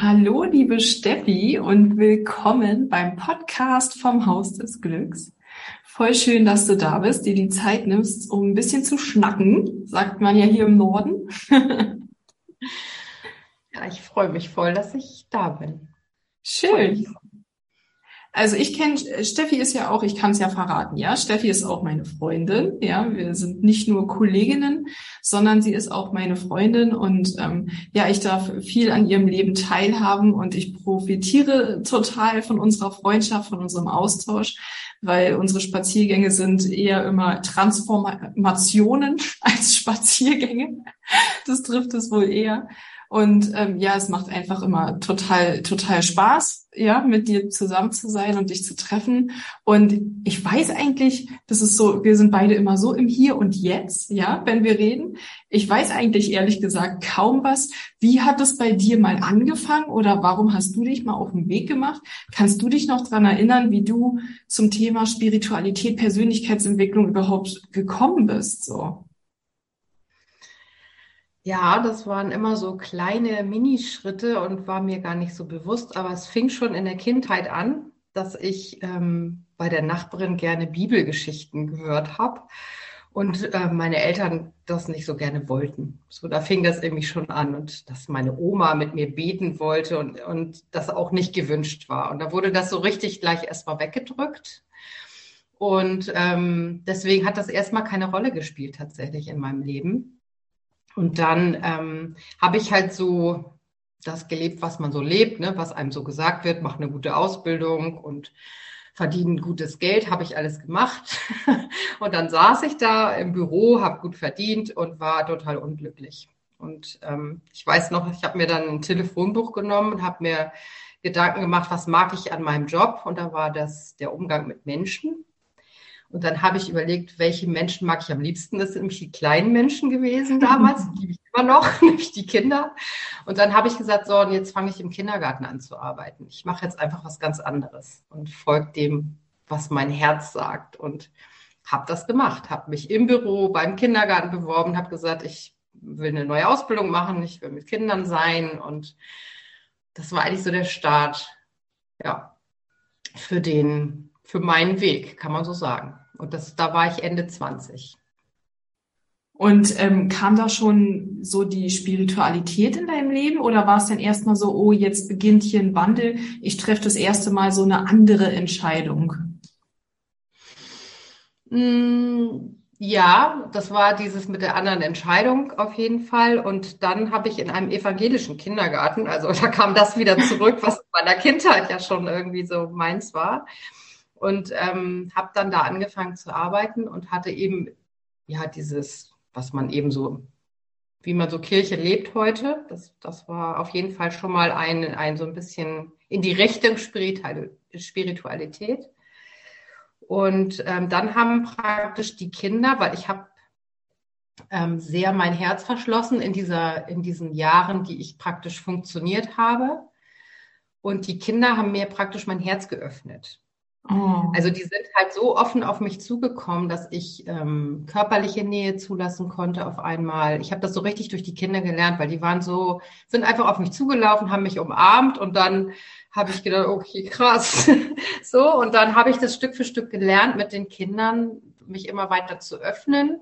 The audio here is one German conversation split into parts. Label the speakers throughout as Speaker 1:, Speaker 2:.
Speaker 1: Hallo liebe Steffi und willkommen beim Podcast vom Haus des Glücks. Voll schön, dass du da bist, dir die Zeit nimmst, um ein bisschen zu schnacken, sagt man ja hier im Norden.
Speaker 2: ja, ich freue mich voll, dass ich da bin.
Speaker 1: Schön. Also ich kenne, Steffi ist ja auch, ich kann es ja verraten, ja, Steffi ist auch meine Freundin, ja, wir sind nicht nur Kolleginnen, sondern sie ist auch meine Freundin und ähm, ja, ich darf viel an ihrem Leben teilhaben und ich profitiere total von unserer Freundschaft, von unserem Austausch, weil unsere Spaziergänge sind eher immer Transformationen als Spaziergänge. Das trifft es wohl eher. Und ähm, ja, es macht einfach immer total, total Spaß, ja, mit dir zusammen zu sein und dich zu treffen. Und ich weiß eigentlich, das ist so, wir sind beide immer so im Hier und Jetzt, ja, wenn wir reden. Ich weiß eigentlich ehrlich gesagt kaum was. Wie hat es bei dir mal angefangen oder warum hast du dich mal auf den Weg gemacht? Kannst du dich noch dran erinnern, wie du zum Thema Spiritualität, Persönlichkeitsentwicklung überhaupt gekommen bist? So.
Speaker 2: Ja, das waren immer so kleine Minischritte und war mir gar nicht so bewusst, aber es fing schon in der Kindheit an, dass ich ähm, bei der Nachbarin gerne Bibelgeschichten gehört habe und äh, meine Eltern das nicht so gerne wollten. So, da fing das irgendwie schon an und dass meine Oma mit mir beten wollte und, und das auch nicht gewünscht war. Und da wurde das so richtig gleich erstmal weggedrückt. Und ähm, deswegen hat das erstmal keine Rolle gespielt tatsächlich in meinem Leben. Und dann ähm, habe ich halt so das gelebt, was man so lebt, ne? was einem so gesagt wird, mach eine gute Ausbildung und verdienen gutes Geld, habe ich alles gemacht. und dann saß ich da im Büro, habe gut verdient und war total unglücklich. Und ähm, ich weiß noch, ich habe mir dann ein Telefonbuch genommen und habe mir Gedanken gemacht, was mag ich an meinem Job? Und da war das der Umgang mit Menschen. Und dann habe ich überlegt, welche Menschen mag ich am liebsten. Das sind nämlich die kleinen Menschen gewesen damals, die liebe ich immer noch, nämlich die Kinder. Und dann habe ich gesagt, so, und jetzt fange ich im Kindergarten an zu arbeiten. Ich mache jetzt einfach was ganz anderes und folge dem, was mein Herz sagt. Und habe das gemacht, habe mich im Büro beim Kindergarten beworben, habe gesagt, ich will eine neue Ausbildung machen, ich will mit Kindern sein. Und das war eigentlich so der Start, ja, für den, für meinen Weg, kann man so sagen. Und das, da war ich Ende 20.
Speaker 1: Und ähm, kam da schon so die Spiritualität in deinem Leben oder war es dann erstmal so, oh, jetzt beginnt hier ein Wandel, ich treffe das erste Mal so eine andere Entscheidung?
Speaker 2: Mm, ja, das war dieses mit der anderen Entscheidung auf jeden Fall. Und dann habe ich in einem evangelischen Kindergarten, also da kam das wieder zurück, was in meiner Kindheit ja schon irgendwie so meins war und ähm, habe dann da angefangen zu arbeiten und hatte eben ja dieses, was man eben so, wie man so Kirche lebt heute. Das, das war auf jeden Fall schon mal ein, ein so ein bisschen in die Richtung Spiritualität. Und ähm, dann haben praktisch die Kinder, weil ich habe ähm, sehr mein Herz verschlossen in, dieser, in diesen Jahren, die ich praktisch funktioniert habe. Und die Kinder haben mir praktisch mein Herz geöffnet. Oh. Also die sind halt so offen auf mich zugekommen, dass ich ähm, körperliche Nähe zulassen konnte auf einmal. Ich habe das so richtig durch die Kinder gelernt, weil die waren so, sind einfach auf mich zugelaufen, haben mich umarmt und dann habe ich gedacht, okay, krass. so, und dann habe ich das Stück für Stück gelernt, mit den Kindern mich immer weiter zu öffnen.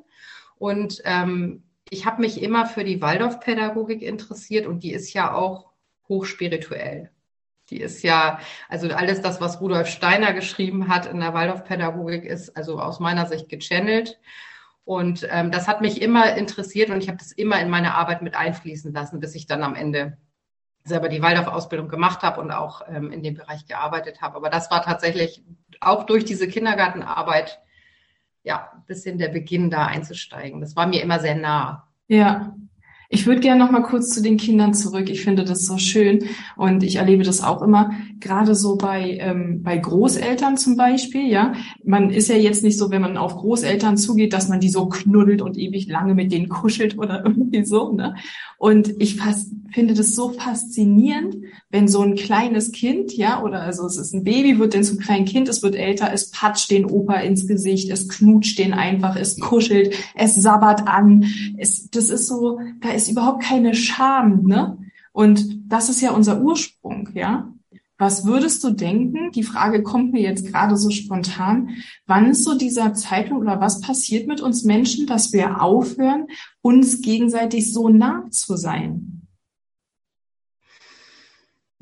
Speaker 2: Und ähm, ich habe mich immer für die Waldorfpädagogik interessiert und die ist ja auch hochspirituell. Die ist ja, also alles das, was Rudolf Steiner geschrieben hat in der Waldorfpädagogik, ist also aus meiner Sicht gechannelt. Und ähm, das hat mich immer interessiert und ich habe das immer in meine Arbeit mit einfließen lassen, bis ich dann am Ende selber die Waldorf-Ausbildung gemacht habe und auch ähm, in dem Bereich gearbeitet habe. Aber das war tatsächlich auch durch diese Kindergartenarbeit ja ein bisschen der Beginn da einzusteigen. Das war mir immer sehr nah.
Speaker 1: Ja, ich würde gerne noch mal kurz zu den Kindern zurück. Ich finde das so schön und ich erlebe das auch immer, gerade so bei, ähm, bei Großeltern zum Beispiel. Ja, man ist ja jetzt nicht so, wenn man auf Großeltern zugeht, dass man die so knuddelt und ewig lange mit denen kuschelt oder irgendwie so. Ne? Und ich fast, finde das so faszinierend, wenn so ein kleines Kind, ja, oder also es ist ein Baby, wird dann zum kleinen Kind, es wird älter, es patscht den Opa ins Gesicht, es knutscht den einfach, es kuschelt, es sabbert an. Es, das ist so, da ist ist überhaupt keine Scham, ne? Und das ist ja unser Ursprung, ja? Was würdest du denken? Die Frage kommt mir jetzt gerade so spontan. Wann ist so dieser Zeitpunkt oder was passiert mit uns Menschen, dass wir aufhören, uns gegenseitig so nah zu sein?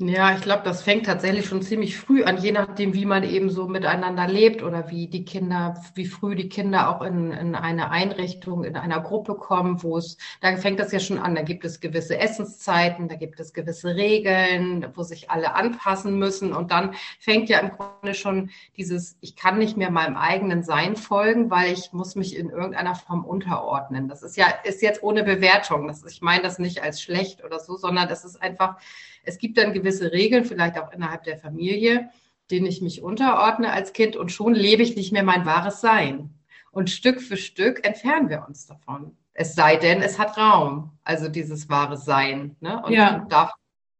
Speaker 2: Ja, ich glaube, das fängt tatsächlich schon ziemlich früh an, je nachdem, wie man eben so miteinander lebt oder wie die Kinder, wie früh die Kinder auch in, in eine Einrichtung, in einer Gruppe kommen, wo es, da fängt das ja schon an. Da gibt es gewisse Essenszeiten, da gibt es gewisse Regeln, wo sich alle anpassen müssen. Und dann fängt ja im Grunde schon dieses, ich kann nicht mehr meinem eigenen Sein folgen, weil ich muss mich in irgendeiner Form unterordnen. Das ist ja, ist jetzt ohne Bewertung. Das, ich meine das nicht als schlecht oder so, sondern das ist einfach, es gibt dann gewisse Regeln, vielleicht auch innerhalb der Familie, denen ich mich unterordne als Kind und schon lebe ich nicht mehr mein wahres Sein. Und Stück für Stück entfernen wir uns davon. Es sei denn, es hat Raum, also dieses wahre Sein. Ne? Und ja. darf,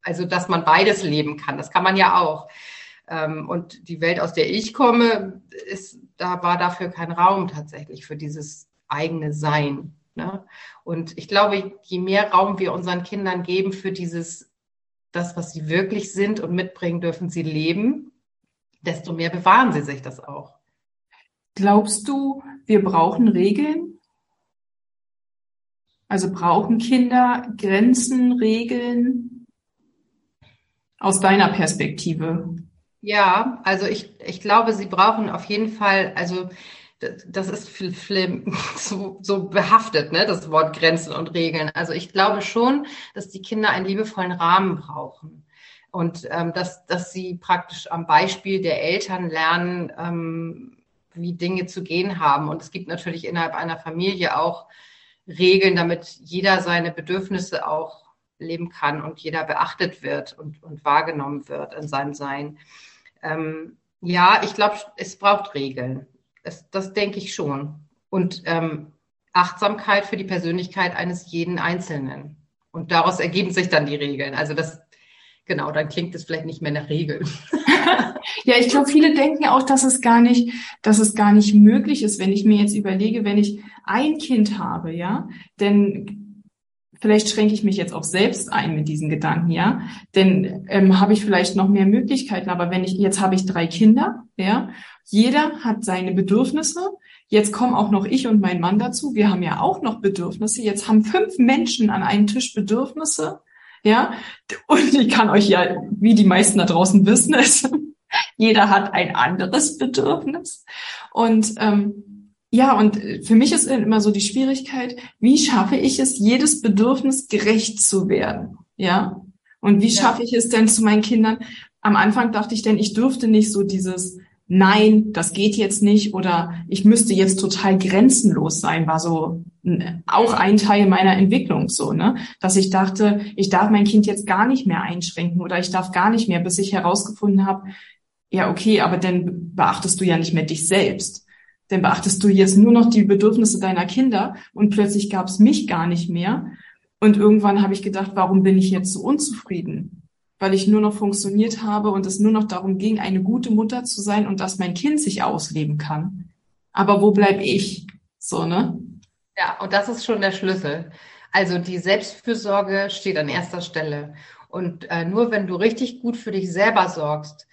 Speaker 2: also, dass man beides leben kann, das kann man ja auch. Ähm, und die Welt, aus der ich komme, ist, da war dafür kein Raum tatsächlich für dieses eigene Sein. Ne? Und ich glaube, je mehr Raum wir unseren Kindern geben für dieses das, was sie wirklich sind und mitbringen dürfen, sie leben, desto mehr bewahren sie sich das auch.
Speaker 1: Glaubst du, wir brauchen Regeln? Also brauchen Kinder Grenzen, Regeln aus deiner Perspektive?
Speaker 2: Ja, also ich, ich glaube, sie brauchen auf jeden Fall, also das ist viel, viel so, so behaftet, ne, das Wort Grenzen und Regeln. Also ich glaube schon, dass die Kinder einen liebevollen Rahmen brauchen und ähm, dass, dass sie praktisch am Beispiel der Eltern lernen, ähm, wie Dinge zu gehen haben. Und es gibt natürlich innerhalb einer Familie auch Regeln, damit jeder seine Bedürfnisse auch leben kann und jeder beachtet wird und, und wahrgenommen wird in seinem Sein. Ähm, ja, ich glaube, es braucht Regeln. Das, das denke ich schon. Und ähm, Achtsamkeit für die Persönlichkeit eines jeden Einzelnen. Und daraus ergeben sich dann die Regeln. Also das, genau, dann klingt es vielleicht nicht mehr nach Regeln.
Speaker 1: ja, ich glaube, viele denken auch, dass es gar nicht, dass es gar nicht möglich ist, wenn ich mir jetzt überlege, wenn ich ein Kind habe, ja, denn vielleicht schränke ich mich jetzt auch selbst ein mit diesen Gedanken, ja, denn ähm, habe ich vielleicht noch mehr Möglichkeiten. Aber wenn ich jetzt habe ich drei Kinder, ja, jeder hat seine Bedürfnisse. Jetzt kommen auch noch ich und mein Mann dazu. Wir haben ja auch noch Bedürfnisse. Jetzt haben fünf Menschen an einem Tisch Bedürfnisse. Ja, und ich kann euch ja, wie die meisten da draußen wissen, es, jeder hat ein anderes Bedürfnis. Und ähm, ja, und für mich ist immer so die Schwierigkeit, wie schaffe ich es, jedes Bedürfnis gerecht zu werden? Ja, und wie schaffe ich es denn zu meinen Kindern? Am Anfang dachte ich denn, ich dürfte nicht so dieses nein, das geht jetzt nicht oder ich müsste jetzt total grenzenlos sein, war so auch ein Teil meiner Entwicklung so, ne, dass ich dachte, ich darf mein Kind jetzt gar nicht mehr einschränken oder ich darf gar nicht mehr, bis ich herausgefunden habe, ja, okay, aber dann beachtest du ja nicht mehr dich selbst. Dann beachtest du jetzt nur noch die Bedürfnisse deiner Kinder und plötzlich gab es mich gar nicht mehr. Und irgendwann habe ich gedacht, warum bin ich jetzt so unzufrieden? weil ich nur noch funktioniert habe und es nur noch darum ging, eine gute Mutter zu sein und dass mein Kind sich ausleben kann. Aber wo bleib ich? So, ne?
Speaker 2: Ja, und das ist schon der Schlüssel. Also die Selbstfürsorge steht an erster Stelle. Und äh, nur wenn du richtig gut für dich selber sorgst,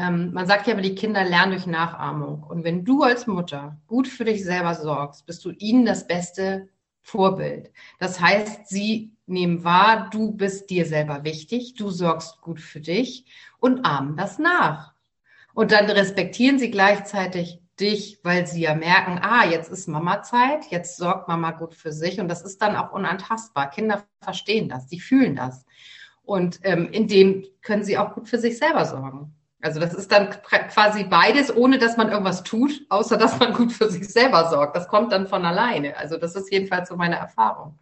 Speaker 2: ähm, man sagt ja immer, die Kinder lernen durch Nachahmung. Und wenn du als Mutter gut für dich selber sorgst, bist du ihnen das beste Vorbild. Das heißt, sie nehmen wahr, du bist dir selber wichtig, du sorgst gut für dich und ahmen das nach. Und dann respektieren sie gleichzeitig dich, weil sie ja merken, ah, jetzt ist Mama Zeit, jetzt sorgt Mama gut für sich und das ist dann auch unantastbar. Kinder verstehen das, die fühlen das. Und ähm, in dem können sie auch gut für sich selber sorgen. Also das ist dann quasi beides, ohne dass man irgendwas tut, außer dass man gut für sich selber sorgt. Das kommt dann von alleine. Also das ist jedenfalls so meine Erfahrung.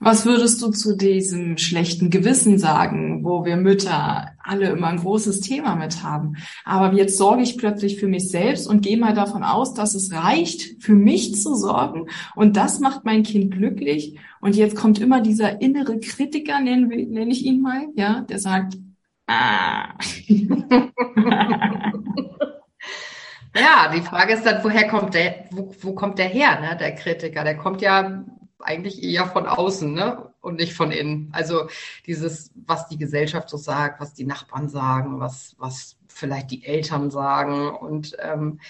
Speaker 1: Was würdest du zu diesem schlechten Gewissen sagen, wo wir Mütter alle immer ein großes Thema mit haben? Aber jetzt sorge ich plötzlich für mich selbst und gehe mal davon aus, dass es reicht, für mich zu sorgen und das macht mein Kind glücklich. Und jetzt kommt immer dieser innere Kritiker, nenne, ich ihn mal, ja, der sagt, ah.
Speaker 2: Ja, die Frage ist dann, woher kommt der, wo, wo kommt der her, ne, der Kritiker? Der kommt ja eigentlich eher von außen, ne? Und nicht von innen. Also dieses, was die Gesellschaft so sagt, was die Nachbarn sagen, was, was vielleicht die Eltern sagen. Und ähm,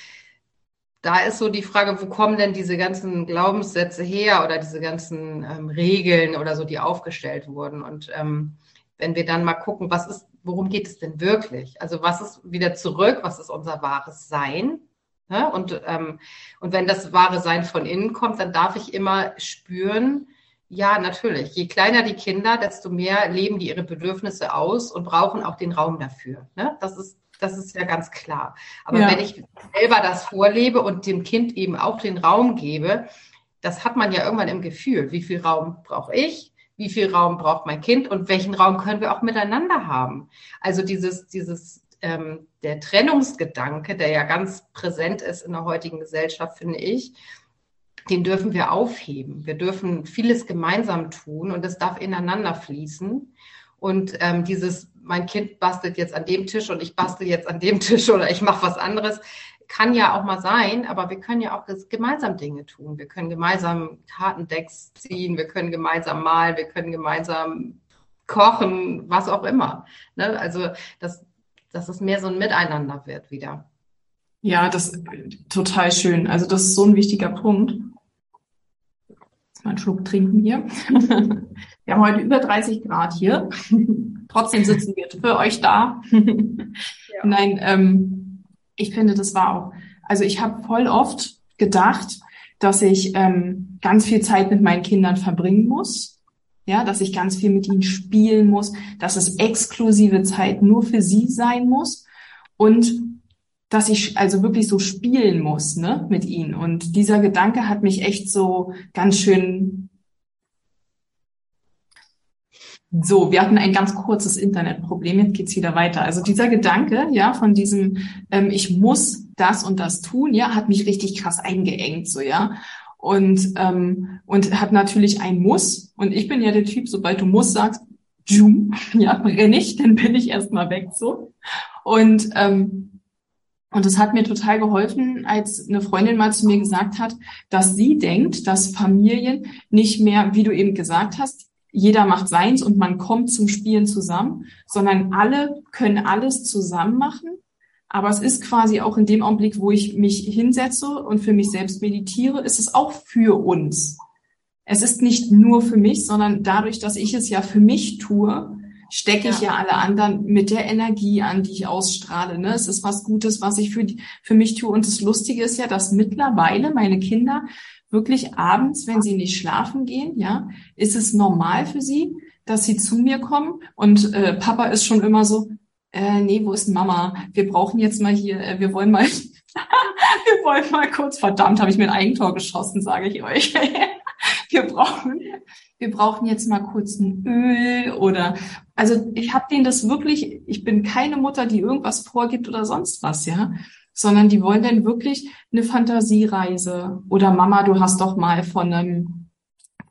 Speaker 2: da ist so die Frage, wo kommen denn diese ganzen Glaubenssätze her oder diese ganzen ähm, Regeln oder so, die aufgestellt wurden? Und ähm, wenn wir dann mal gucken, was ist, worum geht es denn wirklich? Also was ist wieder zurück? Was ist unser wahres Sein? Ne? Und, ähm, und wenn das wahre Sein von innen kommt, dann darf ich immer spüren, ja, natürlich. Je kleiner die Kinder, desto mehr leben die ihre Bedürfnisse aus und brauchen auch den Raum dafür. Ne? Das ist das ist ja ganz klar. Aber ja. wenn ich selber das vorlebe und dem Kind eben auch den Raum gebe, das hat man ja irgendwann im Gefühl. Wie viel Raum brauche ich? Wie viel Raum braucht mein Kind? Und welchen Raum können wir auch miteinander haben? Also dieses, dieses ähm, der Trennungsgedanke, der ja ganz präsent ist in der heutigen Gesellschaft, finde ich, den dürfen wir aufheben. Wir dürfen vieles gemeinsam tun und es darf ineinander fließen. Und ähm, dieses, mein Kind bastelt jetzt an dem Tisch und ich bastel jetzt an dem Tisch oder ich mache was anderes, kann ja auch mal sein, aber wir können ja auch gemeinsam Dinge tun. Wir können gemeinsam Kartendecks ziehen, wir können gemeinsam malen, wir können gemeinsam kochen, was auch immer. Ne? Also das, dass es mehr so ein Miteinander wird wieder.
Speaker 1: Ja, das ist total schön. Also das ist so ein wichtiger Punkt. Jetzt mal einen Schluck trinken hier. Wir haben heute über 30 Grad hier. Trotzdem sitzen wir für euch da. Ja. Nein, ähm, ich finde, das war auch, also ich habe voll oft gedacht, dass ich ähm, ganz viel Zeit mit meinen Kindern verbringen muss ja, dass ich ganz viel mit ihnen spielen muss, dass es exklusive Zeit nur für sie sein muss und dass ich also wirklich so spielen muss, ne, mit ihnen. Und dieser Gedanke hat mich echt so ganz schön so, wir hatten ein ganz kurzes Internetproblem, jetzt geht's wieder weiter. Also dieser Gedanke, ja, von diesem, ähm, ich muss das und das tun, ja, hat mich richtig krass eingeengt, so, ja und, ähm, und hat natürlich ein Muss. Und ich bin ja der Typ, sobald du Muss sagst, ja, renne ich, dann bin ich erstmal weg so. Und, ähm, und es hat mir total geholfen, als eine Freundin mal zu mir gesagt hat, dass sie denkt, dass Familien nicht mehr, wie du eben gesagt hast, jeder macht seins und man kommt zum Spielen zusammen, sondern alle können alles zusammen machen aber es ist quasi auch in dem Augenblick, wo ich mich hinsetze und für mich selbst meditiere, ist es auch für uns. Es ist nicht nur für mich, sondern dadurch, dass ich es ja für mich tue, stecke ich ja. ja alle anderen mit der Energie an, die ich ausstrahle. Ne? Es ist was Gutes, was ich für, die, für mich tue. Und das Lustige ist ja, dass mittlerweile meine Kinder wirklich abends, wenn sie nicht schlafen gehen, ja, ist es normal für sie, dass sie zu mir kommen. Und äh, Papa ist schon immer so, äh, nee, wo ist Mama? Wir brauchen jetzt mal hier, äh, wir wollen mal, wir wollen mal kurz, verdammt, habe ich mir ein Eigentor geschossen, sage ich euch. wir brauchen, wir brauchen jetzt mal kurz ein Öl oder, also ich habe denen das wirklich, ich bin keine Mutter, die irgendwas vorgibt oder sonst was, ja, sondern die wollen dann wirklich eine Fantasiereise oder Mama, du hast doch mal von einem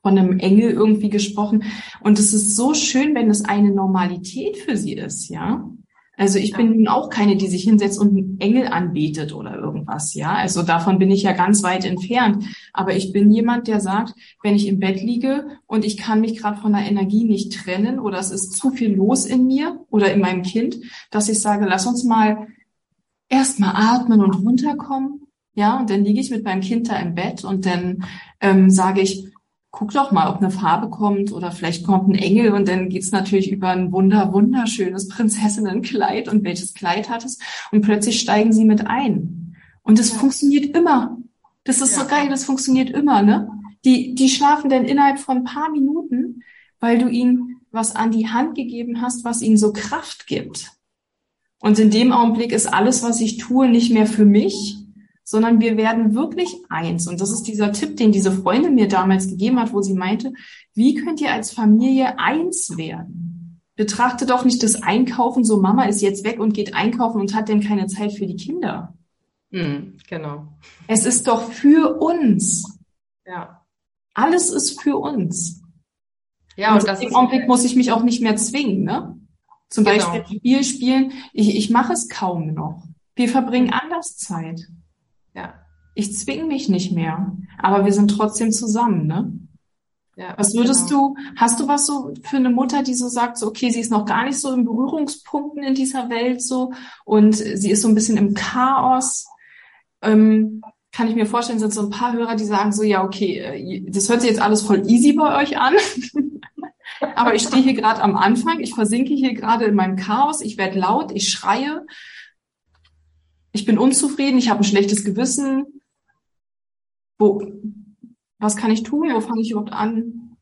Speaker 1: von einem Engel irgendwie gesprochen. Und es ist so schön, wenn es eine Normalität für sie ist, ja. Also ich bin nun auch keine, die sich hinsetzt und einen Engel anbetet oder irgendwas, ja. Also davon bin ich ja ganz weit entfernt. Aber ich bin jemand, der sagt, wenn ich im Bett liege und ich kann mich gerade von der Energie nicht trennen oder es ist zu viel los in mir oder in meinem Kind, dass ich sage, lass uns mal erstmal atmen und runterkommen. Ja, und dann liege ich mit meinem Kind da im Bett und dann ähm, sage ich, guck doch mal, ob eine Farbe kommt oder vielleicht kommt ein Engel und dann geht's natürlich über ein wunder, wunderschönes Prinzessinnenkleid und welches Kleid hat es und plötzlich steigen sie mit ein. Und das ja. funktioniert immer. Das ist ja. so geil, das funktioniert immer, ne? Die, die schlafen dann innerhalb von ein paar Minuten, weil du ihnen was an die Hand gegeben hast, was ihnen so Kraft gibt. Und in dem Augenblick ist alles, was ich tue, nicht mehr für mich, sondern wir werden wirklich eins. Und das ist dieser Tipp, den diese Freundin mir damals gegeben hat, wo sie meinte, wie könnt ihr als Familie eins werden? Betrachte doch nicht das Einkaufen, so Mama ist jetzt weg und geht einkaufen und hat denn keine Zeit für die Kinder.
Speaker 2: Mhm, genau.
Speaker 1: Es ist doch für uns.
Speaker 2: Ja.
Speaker 1: Alles ist für uns.
Speaker 2: Ja,
Speaker 1: und, und das im Augenblick muss ich mich auch nicht mehr zwingen, ne? Zum genau. Beispiel Spiel spielen. Ich, ich mache es kaum noch. Wir verbringen anders Zeit.
Speaker 2: Ja.
Speaker 1: Ich zwinge mich nicht mehr. Aber wir sind trotzdem zusammen, ne? Ja, was würdest genau. du, hast du was so für eine Mutter, die so sagt, so, okay, sie ist noch gar nicht so in Berührungspunkten in dieser Welt so und sie ist so ein bisschen im Chaos? Ähm, kann ich mir vorstellen, sind so ein paar Hörer, die sagen so, ja, okay, äh, das hört sich jetzt alles voll easy bei euch an. Aber ich stehe hier gerade am Anfang, ich versinke hier gerade in meinem Chaos, ich werde laut, ich schreie, ich bin unzufrieden, ich habe ein schlechtes Gewissen. Wo, was kann ich tun? Wo fange ich überhaupt an?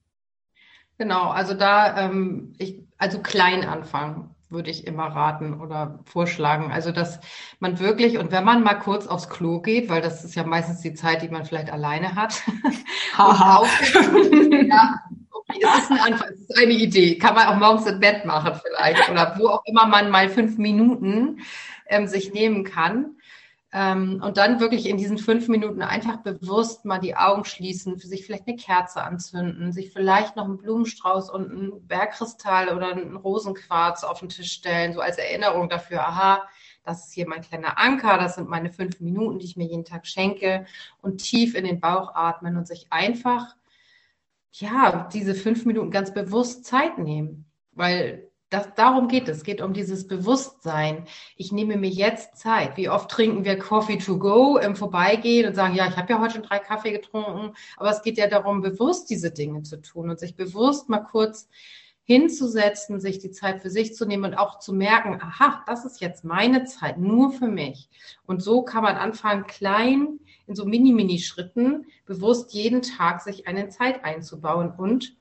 Speaker 2: Genau, also da, ähm, ich, also klein anfangen würde ich immer raten oder vorschlagen. Also, dass man wirklich, und wenn man mal kurz aufs Klo geht, weil das ist ja meistens die Zeit, die man vielleicht alleine hat.
Speaker 1: Haha.
Speaker 2: ja, okay, es ist, ein Anfang, es ist eine Idee. Kann man auch morgens im Bett machen vielleicht oder wo auch immer man mal fünf Minuten ähm, sich nehmen kann. Ähm, und dann wirklich in diesen fünf Minuten einfach bewusst mal die Augen schließen, für sich vielleicht eine Kerze anzünden, sich vielleicht noch einen Blumenstrauß und einen Bergkristall oder einen Rosenquarz auf den Tisch stellen, so als Erinnerung dafür, aha, das ist hier mein kleiner Anker, das sind meine fünf Minuten, die ich mir jeden Tag schenke und tief in den Bauch atmen und sich einfach, ja, diese fünf Minuten ganz bewusst Zeit nehmen, weil das, darum geht es. Es geht um dieses Bewusstsein. Ich nehme mir jetzt Zeit. Wie oft trinken wir Coffee to go im Vorbeigehen und sagen, ja, ich habe ja heute schon drei Kaffee getrunken. Aber es geht ja darum, bewusst diese Dinge zu tun und sich bewusst mal kurz hinzusetzen, sich die Zeit für sich zu nehmen und auch zu merken, aha, das ist jetzt meine Zeit, nur für mich. Und so kann man anfangen, klein in so Mini-Mini-Schritten bewusst jeden Tag sich eine Zeit einzubauen. Und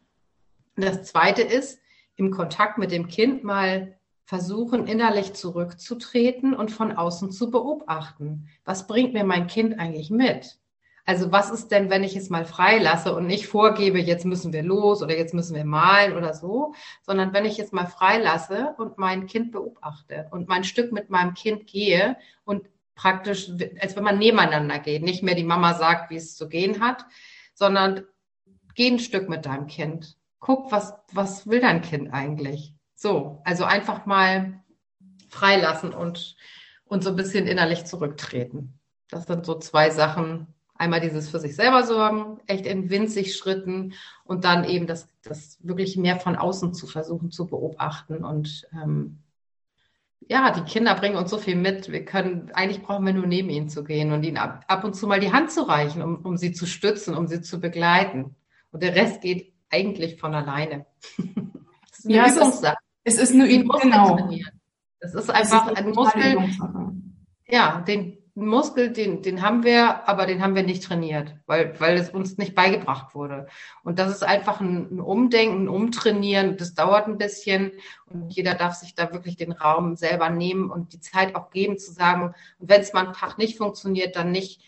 Speaker 2: das Zweite ist, im Kontakt mit dem Kind mal versuchen, innerlich zurückzutreten und von außen zu beobachten. Was bringt mir mein Kind eigentlich mit? Also was ist denn, wenn ich es mal freilasse und nicht vorgebe, jetzt müssen wir los oder jetzt müssen wir malen oder so, sondern wenn ich es mal freilasse und mein Kind beobachte und mein Stück mit meinem Kind gehe und praktisch, als wenn man nebeneinander geht, nicht mehr die Mama sagt, wie es zu gehen hat, sondern geh ein Stück mit deinem Kind guck, was, was will dein Kind eigentlich? So, also einfach mal freilassen und, und so ein bisschen innerlich zurücktreten. Das sind so zwei Sachen. Einmal dieses für sich selber sorgen, echt in winzig Schritten und dann eben das, das wirklich mehr von außen zu versuchen zu beobachten. Und ähm, ja, die Kinder bringen uns so viel mit. Wir können, eigentlich brauchen wir nur neben ihnen zu gehen und ihnen ab, ab und zu mal die Hand zu reichen, um, um sie zu stützen, um sie zu begleiten. Und der Rest geht eigentlich von alleine.
Speaker 1: das ist eine ja, Übungssache. Es ist, es ist eine Übung, genau.
Speaker 2: Das ist einfach ist ein Muskel. Ja, den Muskel, den, den haben wir, aber den haben wir nicht trainiert, weil, weil es uns nicht beigebracht wurde. Und das ist einfach ein, ein Umdenken, ein Umtrainieren. Das dauert ein bisschen und jeder darf sich da wirklich den Raum selber nehmen und die Zeit auch geben zu sagen, wenn es mal einen Tag nicht funktioniert, dann nicht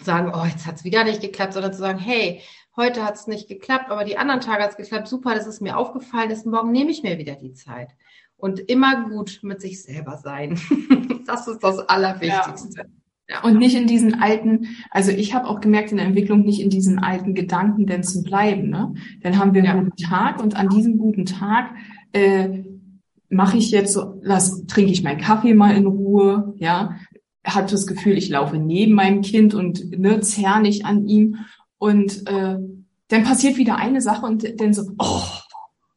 Speaker 2: sagen, oh, jetzt hat es wieder nicht geklappt, sondern zu sagen, hey, heute hat es nicht geklappt, aber die anderen Tage hat es geklappt, super, das ist mir aufgefallen, das morgen nehme ich mir wieder die Zeit. Und immer gut mit sich selber sein. das ist das Allerwichtigste.
Speaker 1: Ja. Ja. Und nicht in diesen alten, also ich habe auch gemerkt in der Entwicklung, nicht in diesen alten Gedanken denn zu bleiben. Ne? Dann haben wir einen ja. guten Tag und an diesem guten Tag äh, mache ich jetzt so, lass, trinke ich meinen Kaffee mal in Ruhe, ja, habe das Gefühl, ich laufe neben meinem Kind und ne, zerr nicht an ihm und äh, dann passiert wieder eine Sache und dann so, oh,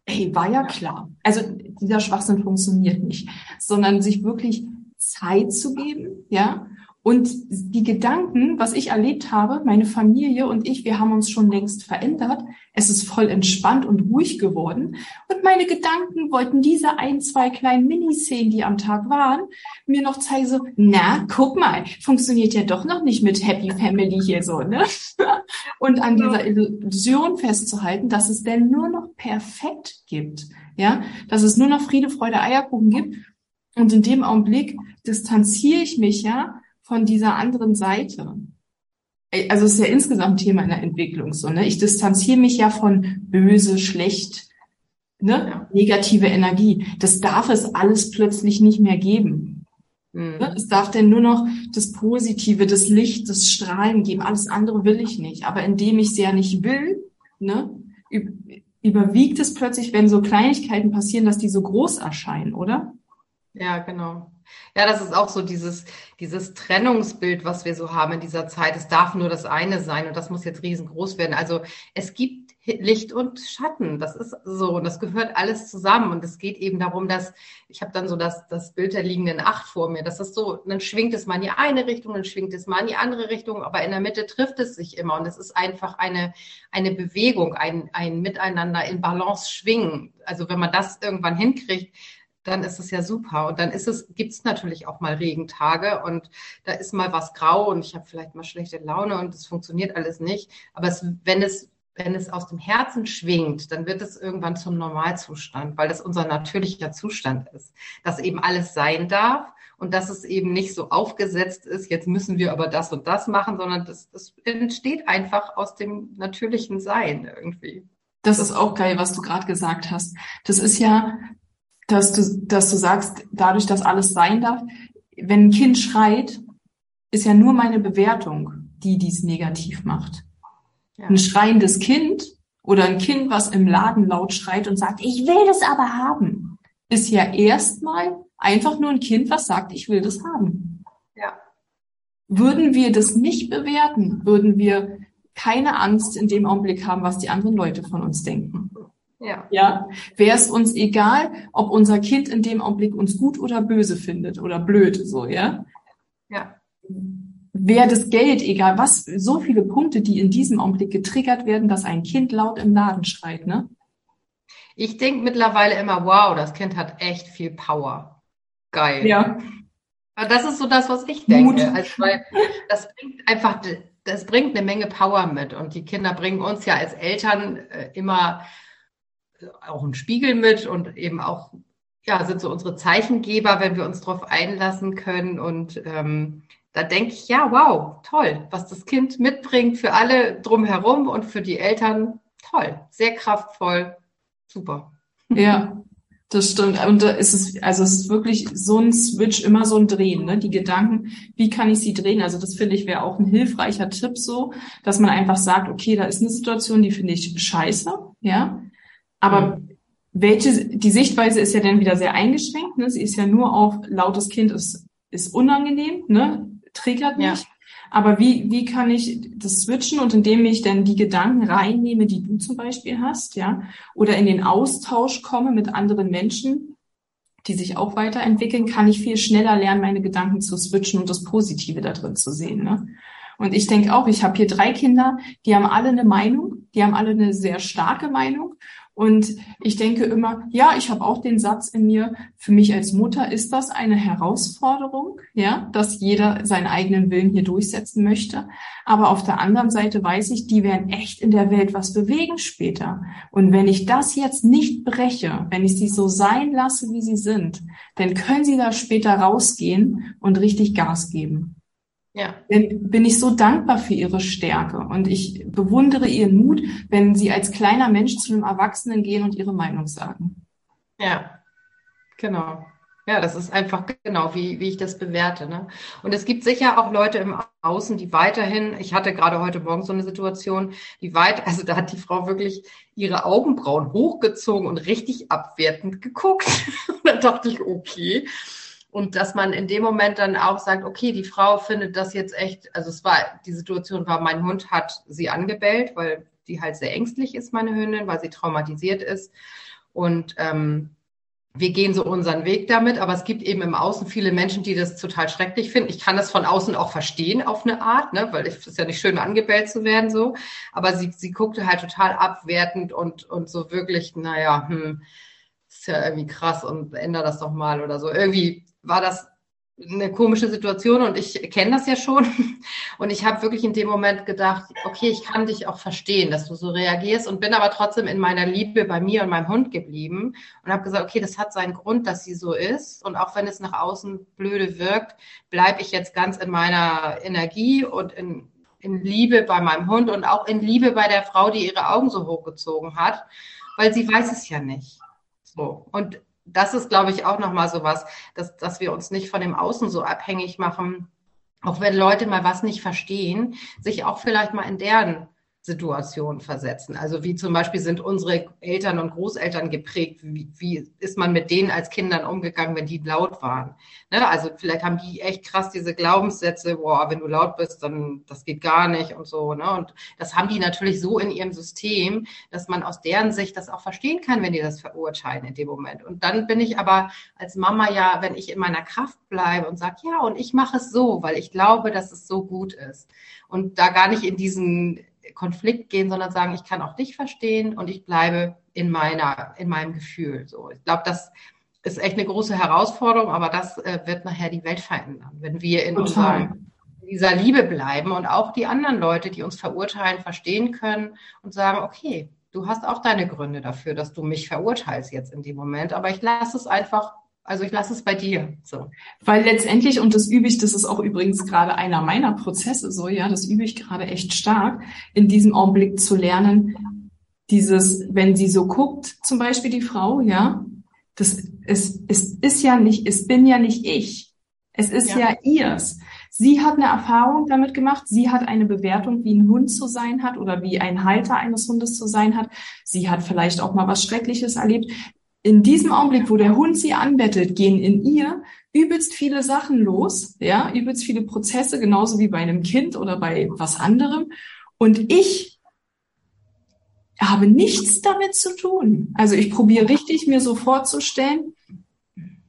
Speaker 1: ey, war ja klar. Also dieser Schwachsinn funktioniert nicht, sondern sich wirklich Zeit zu geben, ja, Und die Gedanken, was ich erlebt habe, meine Familie und ich, wir haben uns schon längst verändert. Es ist voll entspannt und ruhig geworden. Und meine Gedanken wollten diese ein, zwei kleinen Miniszenen, die am Tag waren, mir noch zeigen, so, na, guck mal, funktioniert ja doch noch nicht mit Happy Family hier so, ne? Und an dieser Illusion festzuhalten, dass es denn nur noch perfekt gibt, ja? Dass es nur noch Friede, Freude, Eierkuchen gibt. Und in dem Augenblick distanziere ich mich ja von dieser anderen Seite. Also es ist ja insgesamt Thema in der Entwicklung so, ne? Ich distanziere mich ja von böse, schlecht, ne? Negative Energie. Das darf es alles plötzlich nicht mehr geben. Mhm. Ne? Es darf denn nur noch das Positive, das Licht, das Strahlen geben. Alles andere will ich nicht. Aber indem ich es ja nicht will, ne? Überwiegt es plötzlich, wenn so Kleinigkeiten passieren, dass die so groß erscheinen, oder?
Speaker 2: Ja, genau. Ja, das ist auch so dieses, dieses Trennungsbild, was wir so haben in dieser Zeit. Es darf nur das eine sein und das muss jetzt riesengroß werden. Also es gibt Licht und Schatten. Das ist so und das gehört alles zusammen. Und es geht eben darum, dass ich habe dann so das, das Bild der liegenden Acht vor mir. Das ist so, dann schwingt es mal in die eine Richtung, dann schwingt es mal in die andere Richtung, aber in der Mitte trifft es sich immer. Und es ist einfach eine, eine Bewegung, ein, ein Miteinander in Balance schwingen. Also wenn man das irgendwann hinkriegt, dann ist es ja super. Und dann ist es, gibt es natürlich auch mal Regentage und da ist mal was grau und ich habe vielleicht mal schlechte Laune und es funktioniert alles nicht. Aber es, wenn es wenn es aus dem Herzen schwingt, dann wird es irgendwann zum Normalzustand, weil das unser natürlicher Zustand ist, dass eben alles sein darf und dass es eben nicht so aufgesetzt ist, jetzt müssen wir aber das und das machen, sondern das, das entsteht einfach aus dem natürlichen Sein irgendwie.
Speaker 1: Das ist auch geil, was du gerade gesagt hast. Das ist ja dass du, dass du sagst, dadurch, dass alles sein darf, wenn ein Kind schreit, ist ja nur meine Bewertung, die dies negativ macht. Ja. Ein schreiendes Kind oder ein Kind, was im Laden laut schreit und sagt, ich will das aber haben, ist ja erstmal einfach nur ein Kind, was sagt, ich will das haben.
Speaker 2: Ja.
Speaker 1: Würden wir das nicht bewerten, würden wir keine Angst in dem Augenblick haben, was die anderen Leute von uns denken.
Speaker 2: Ja.
Speaker 1: Ja. Wäre es uns egal, ob unser Kind in dem Augenblick uns gut oder böse findet oder blöd, so, ja?
Speaker 2: Ja.
Speaker 1: Wäre das Geld egal, was, so viele Punkte, die in diesem Augenblick getriggert werden, dass ein Kind laut im Laden schreit, ne?
Speaker 2: Ich denke mittlerweile immer, wow, das Kind hat echt viel Power. Geil.
Speaker 1: Ja.
Speaker 2: Das ist so das, was ich denke. Also, weil das bringt einfach, das bringt eine Menge Power mit. Und die Kinder bringen uns ja als Eltern äh, immer auch einen Spiegel mit und eben auch, ja, sind so unsere Zeichengeber, wenn wir uns darauf einlassen können. Und ähm, da denke ich, ja, wow, toll, was das Kind mitbringt für alle drumherum und für die Eltern, toll, sehr kraftvoll, super.
Speaker 1: Ja, das stimmt. Und da ist es, also es ist wirklich so ein Switch, immer so ein Drehen, ne? Die Gedanken, wie kann ich sie drehen? Also das finde ich wäre auch ein hilfreicher Tipp so, dass man einfach sagt, okay, da ist eine Situation, die finde ich scheiße, ja. Aber mhm. welche, die Sichtweise ist ja dann wieder sehr eingeschränkt. Ne? Sie ist ja nur auf lautes Kind ist, ist unangenehm, ne? Triggert mich. Ja. Aber wie, wie kann ich das switchen und indem ich dann die Gedanken reinnehme, die du zum Beispiel hast, ja, oder in den Austausch komme mit anderen Menschen, die sich auch weiterentwickeln, kann ich viel schneller lernen, meine Gedanken zu switchen und das Positive da drin zu sehen. Ne? Und ich denke auch, ich habe hier drei Kinder, die haben alle eine Meinung, die haben alle eine sehr starke Meinung. Und ich denke immer, ja, ich habe auch den Satz in mir, für mich als Mutter ist das eine Herausforderung, ja, dass jeder seinen eigenen Willen hier durchsetzen möchte. Aber auf der anderen Seite weiß ich, die werden echt in der Welt was bewegen später. Und wenn ich das jetzt nicht breche, wenn ich sie so sein lasse, wie sie sind, dann können sie da später rausgehen und richtig Gas geben.
Speaker 2: Ja.
Speaker 1: Dann bin ich so dankbar für ihre Stärke und ich bewundere ihren Mut, wenn sie als kleiner Mensch zu einem Erwachsenen gehen und ihre Meinung sagen.
Speaker 2: Ja, genau. Ja, das ist einfach genau, wie, wie ich das bewerte. Ne? Und es gibt sicher auch Leute im Außen, die weiterhin, ich hatte gerade heute Morgen so eine Situation, die weit, also da hat die Frau wirklich ihre Augenbrauen hochgezogen und richtig abwertend geguckt. und dann dachte ich, okay, und dass man in dem Moment dann auch sagt, okay, die Frau findet das jetzt echt, also es war, die Situation war, mein Hund hat sie angebellt, weil die halt sehr ängstlich ist, meine Hündin, weil sie traumatisiert ist. Und ähm, wir gehen so unseren Weg damit, aber es gibt eben im Außen viele Menschen, die das total schrecklich finden. Ich kann das von außen auch verstehen auf eine Art, ne, weil es ist ja nicht schön, angebellt zu werden so. Aber sie, sie guckte halt total abwertend und, und so wirklich, naja, hm, ist ja irgendwie krass und ändere das doch mal oder so. Irgendwie war das eine komische Situation und ich kenne das ja schon. Und ich habe wirklich in dem Moment gedacht, okay, ich kann dich auch verstehen, dass du so reagierst und bin aber trotzdem in meiner Liebe bei mir und meinem Hund geblieben und habe gesagt, okay, das hat seinen Grund, dass sie so ist. Und auch wenn es nach außen blöde wirkt, bleibe ich jetzt ganz in meiner Energie und in, in Liebe bei meinem Hund und auch in Liebe bei der Frau, die ihre Augen so hochgezogen hat, weil sie weiß es ja nicht. So. Und das ist, glaube ich, auch nochmal so was, dass, dass wir uns nicht von dem Außen so abhängig machen, auch wenn Leute mal was nicht verstehen, sich auch vielleicht mal in deren Situationen versetzen. Also wie zum Beispiel sind unsere Eltern und Großeltern geprägt? Wie, wie ist man mit denen als Kindern umgegangen, wenn die laut waren? Ne? Also vielleicht haben die echt krass diese Glaubenssätze, boah, wenn du laut bist, dann das geht gar nicht und so. Ne? Und das haben die natürlich so in ihrem System, dass man aus deren Sicht das auch verstehen kann, wenn die das verurteilen in dem Moment. Und dann bin ich aber als Mama ja, wenn ich in meiner Kraft bleibe und sage, ja, und ich mache es so, weil ich glaube, dass es so gut ist. Und da gar nicht in diesen Konflikt gehen, sondern sagen, ich kann auch dich verstehen und ich bleibe in meiner, in meinem Gefühl. So, ich glaube, das ist echt eine große Herausforderung, aber das äh, wird nachher die Welt verändern, wenn wir in, unserem, in dieser Liebe bleiben und auch die anderen Leute, die uns verurteilen, verstehen können und sagen, okay, du hast auch deine Gründe dafür, dass du mich verurteilst jetzt in dem Moment, aber ich lasse es einfach also ich lasse es bei dir. So.
Speaker 1: Weil letztendlich, und das übe ich, das ist auch übrigens gerade einer meiner Prozesse so, ja, das übe ich gerade echt stark, in diesem Augenblick zu lernen, dieses, wenn sie so guckt, zum Beispiel die Frau, ja, das ist, es ist ja nicht, es bin ja nicht ich. Es ist ja, ja ihrs. Sie hat eine Erfahrung damit gemacht. Sie hat eine Bewertung, wie ein Hund zu sein hat oder wie ein Halter eines Hundes zu sein hat. Sie hat vielleicht auch mal was Schreckliches erlebt in diesem Augenblick, wo der Hund sie anbettelt, gehen in ihr übelst viele Sachen los, ja, übelst viele Prozesse, genauso wie bei einem Kind oder bei was anderem. Und ich habe nichts damit zu tun. Also ich probiere richtig, mir so vorzustellen,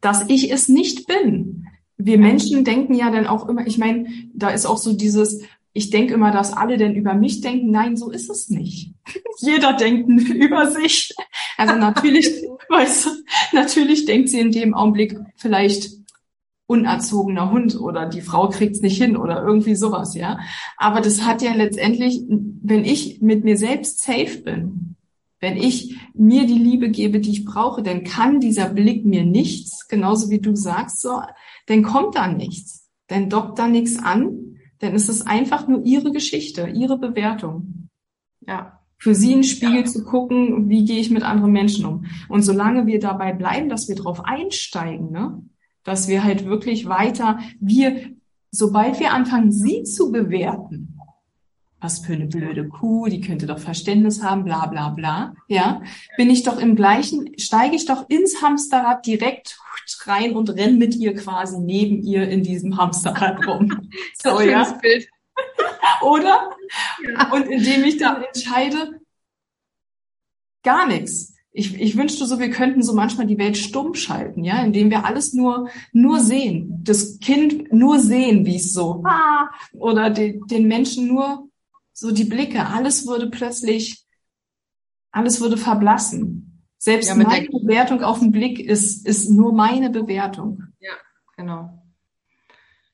Speaker 1: dass ich es nicht bin. Wir Menschen denken ja dann auch immer, ich meine, da ist auch so dieses, ich denke immer, dass alle denn über mich denken. Nein, so ist es nicht. Jeder denkt über sich. Also natürlich, weißt du, natürlich denkt sie in dem Augenblick vielleicht unerzogener Hund oder die Frau kriegt's nicht hin oder irgendwie sowas, ja. Aber das hat ja letztendlich, wenn ich mit mir selbst safe bin, wenn ich mir die Liebe gebe, die ich brauche, dann kann dieser Blick mir nichts, genauso wie du sagst, so, dann kommt da nichts, dann dockt da nichts an, denn es ist einfach nur ihre Geschichte, ihre Bewertung. Ja. Für sie einen Spiegel ja. zu gucken, wie gehe ich mit anderen Menschen um. Und solange wir dabei bleiben, dass wir drauf einsteigen, ne, dass wir halt wirklich weiter, wir, sobald wir anfangen, sie zu bewerten, was für eine blöde Kuh, die könnte doch Verständnis haben, bla bla bla, ja, bin ich doch im gleichen, steige ich doch ins Hamsterrad direkt rein und renne mit ihr quasi neben ihr in diesem Hamsterrad rum.
Speaker 2: so, ja. Bild.
Speaker 1: Oder? Ja. Und indem ich dann entscheide, gar nichts. Ich, ich wünschte so, wir könnten so manchmal die Welt stumm schalten, ja, indem wir alles nur, nur sehen. Das Kind nur sehen, wie es so, ah, oder den, den Menschen nur so die Blicke. Alles würde plötzlich, alles würde verblassen. Selbst ja, meine Bewertung auf den Blick ist, ist nur meine Bewertung.
Speaker 2: Ja, genau.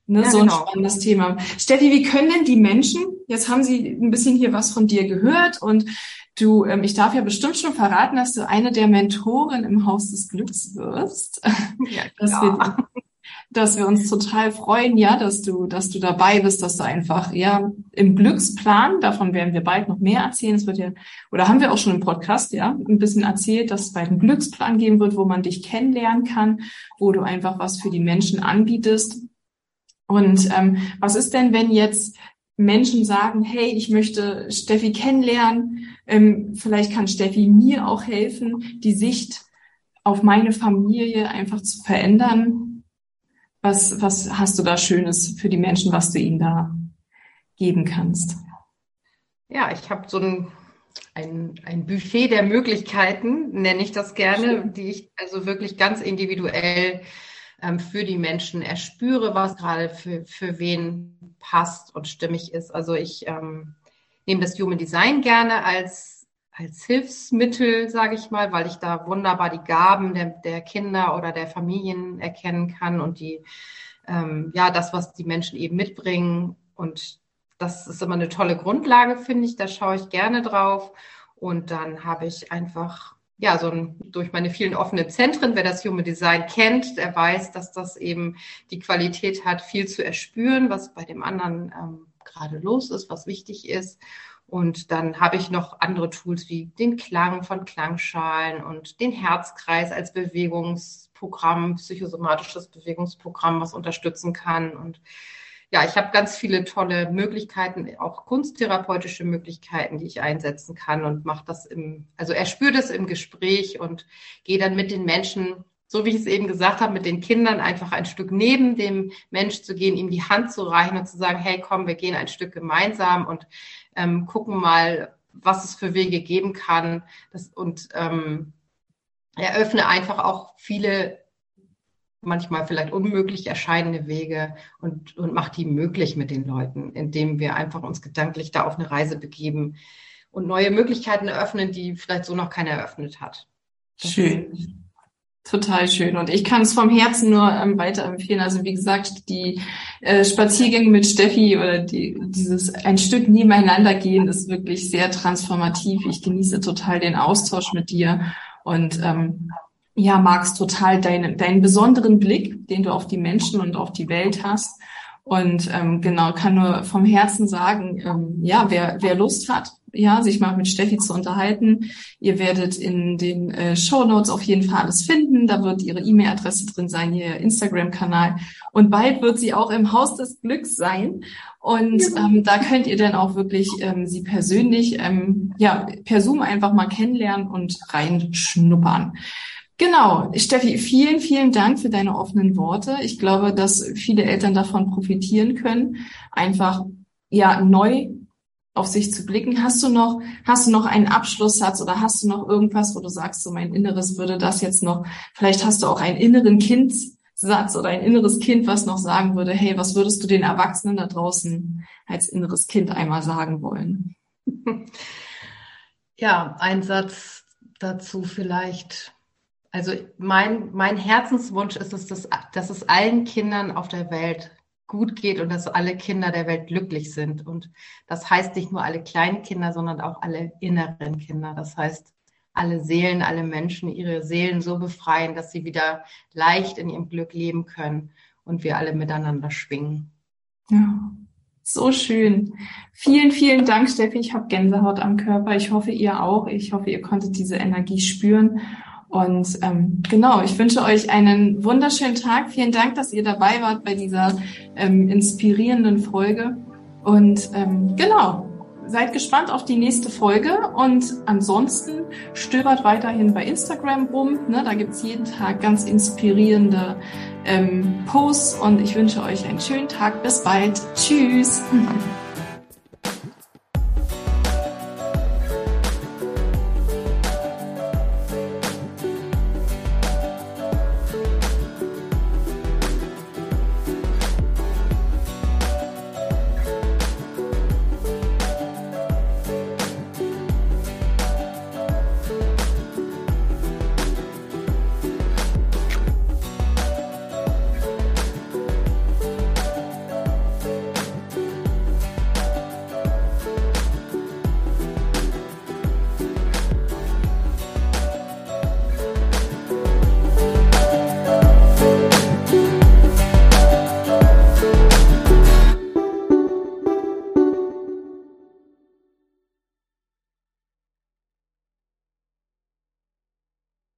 Speaker 1: Ne, ja, so ein genau. spannendes Thema. Steffi, wie können denn die Menschen, jetzt haben sie ein bisschen hier was von dir gehört und du, ähm, ich darf ja bestimmt schon verraten, dass du eine der Mentoren im Haus des Glücks wirst. Ja, wir dass wir uns total freuen, ja, dass du, dass du dabei bist, dass du einfach, ja, im Glücksplan, davon werden wir bald noch mehr erzählen. Es wird ja, oder haben wir auch schon im Podcast, ja, ein bisschen erzählt, dass es bald einen Glücksplan geben wird, wo man dich kennenlernen kann, wo du einfach was für die Menschen anbietest. Und ähm, was ist denn, wenn jetzt Menschen sagen, hey, ich möchte Steffi kennenlernen, ähm, vielleicht kann Steffi mir auch helfen, die Sicht auf meine Familie einfach zu verändern, was, was hast du da Schönes für die Menschen, was du ihnen da geben kannst?
Speaker 2: Ja, ich habe so ein, ein, ein Buffet der Möglichkeiten, nenne ich das gerne, die ich also wirklich ganz individuell ähm, für die Menschen erspüre, was gerade für, für wen passt und stimmig ist. Also ich ähm, nehme das Human Design gerne als, als Hilfsmittel, sage ich mal, weil ich da wunderbar die Gaben der, der Kinder oder der Familien erkennen kann und die, ähm, ja, das, was die Menschen eben mitbringen. Und das ist immer eine tolle Grundlage, finde ich. Da schaue ich gerne drauf. Und dann habe ich einfach ja, so ein, durch meine vielen offenen Zentren, wer das Human Design kennt, der weiß, dass das eben die Qualität hat, viel zu erspüren, was bei dem anderen ähm, gerade los ist, was wichtig ist. Und dann habe ich noch andere Tools wie den Klang von Klangschalen und den Herzkreis als Bewegungsprogramm, psychosomatisches Bewegungsprogramm, was unterstützen kann. Und ja, ich habe ganz viele tolle Möglichkeiten, auch kunsttherapeutische Möglichkeiten, die ich einsetzen kann und mache das im, also er spürt es im Gespräch und gehe dann mit den Menschen, so wie ich es eben gesagt habe, mit den Kindern einfach ein Stück neben dem Mensch zu gehen, ihm die Hand zu reichen und zu sagen, hey, komm, wir gehen ein Stück gemeinsam und ähm, gucken mal, was es für Wege geben kann. Das, und ähm, eröffne einfach auch viele manchmal vielleicht unmöglich erscheinende Wege und, und macht die möglich mit den Leuten, indem wir einfach uns gedanklich da auf eine Reise begeben und neue Möglichkeiten eröffnen, die vielleicht so noch keiner eröffnet hat.
Speaker 1: Das schön. Total schön. Und ich kann es vom Herzen nur ähm, weiterempfehlen. Also wie gesagt, die äh, Spaziergänge mit Steffi oder die, dieses ein Stück nebeneinander gehen ist wirklich sehr transformativ. Ich genieße total den Austausch mit dir und ähm, ja, magst total deinen, deinen besonderen Blick, den du auf die Menschen und auf die Welt hast. Und ähm, genau, kann nur vom Herzen sagen, ähm, ja, wer, wer Lust hat, ja, sich mal mit Steffi zu unterhalten, ihr werdet in den äh, Show Notes auf jeden Fall alles finden. Da wird ihre E-Mail-Adresse drin sein, ihr Instagram-Kanal. Und bald wird sie auch im Haus des Glücks sein. Und ja. ähm, da könnt ihr dann auch wirklich ähm, sie persönlich, ähm, ja, per Zoom einfach mal kennenlernen und reinschnuppern. Genau, Steffi, vielen, vielen Dank für deine offenen Worte. Ich glaube, dass viele Eltern davon profitieren können, einfach ja neu auf sich zu blicken. Hast du noch, hast du noch einen Abschlusssatz oder hast du noch irgendwas, wo du sagst, so mein Inneres würde das jetzt noch, vielleicht hast du auch einen inneren Kindssatz oder ein inneres Kind, was noch sagen würde, hey, was würdest du den Erwachsenen da draußen als inneres Kind einmal sagen wollen?
Speaker 2: Ja, ein Satz dazu vielleicht also mein, mein Herzenswunsch ist es, dass, dass es allen Kindern auf der Welt gut geht und dass alle Kinder der Welt glücklich sind. Und das heißt nicht nur alle kleinen Kinder, sondern auch alle inneren Kinder. Das heißt, alle Seelen, alle Menschen ihre Seelen so befreien, dass sie wieder leicht in ihrem Glück leben können und wir alle miteinander schwingen.
Speaker 1: Ja, so schön. Vielen, vielen Dank, Steffi. Ich habe Gänsehaut am Körper. Ich hoffe, ihr auch. Ich hoffe, ihr konntet diese Energie spüren. Und ähm, genau, ich wünsche euch einen wunderschönen Tag. Vielen Dank, dass ihr dabei wart bei dieser ähm, inspirierenden Folge. Und ähm, genau, seid gespannt auf die nächste Folge. Und ansonsten stöbert weiterhin bei Instagram rum. Ne? Da gibt's jeden Tag ganz inspirierende ähm, Posts. Und ich wünsche euch einen schönen Tag. Bis bald. Tschüss.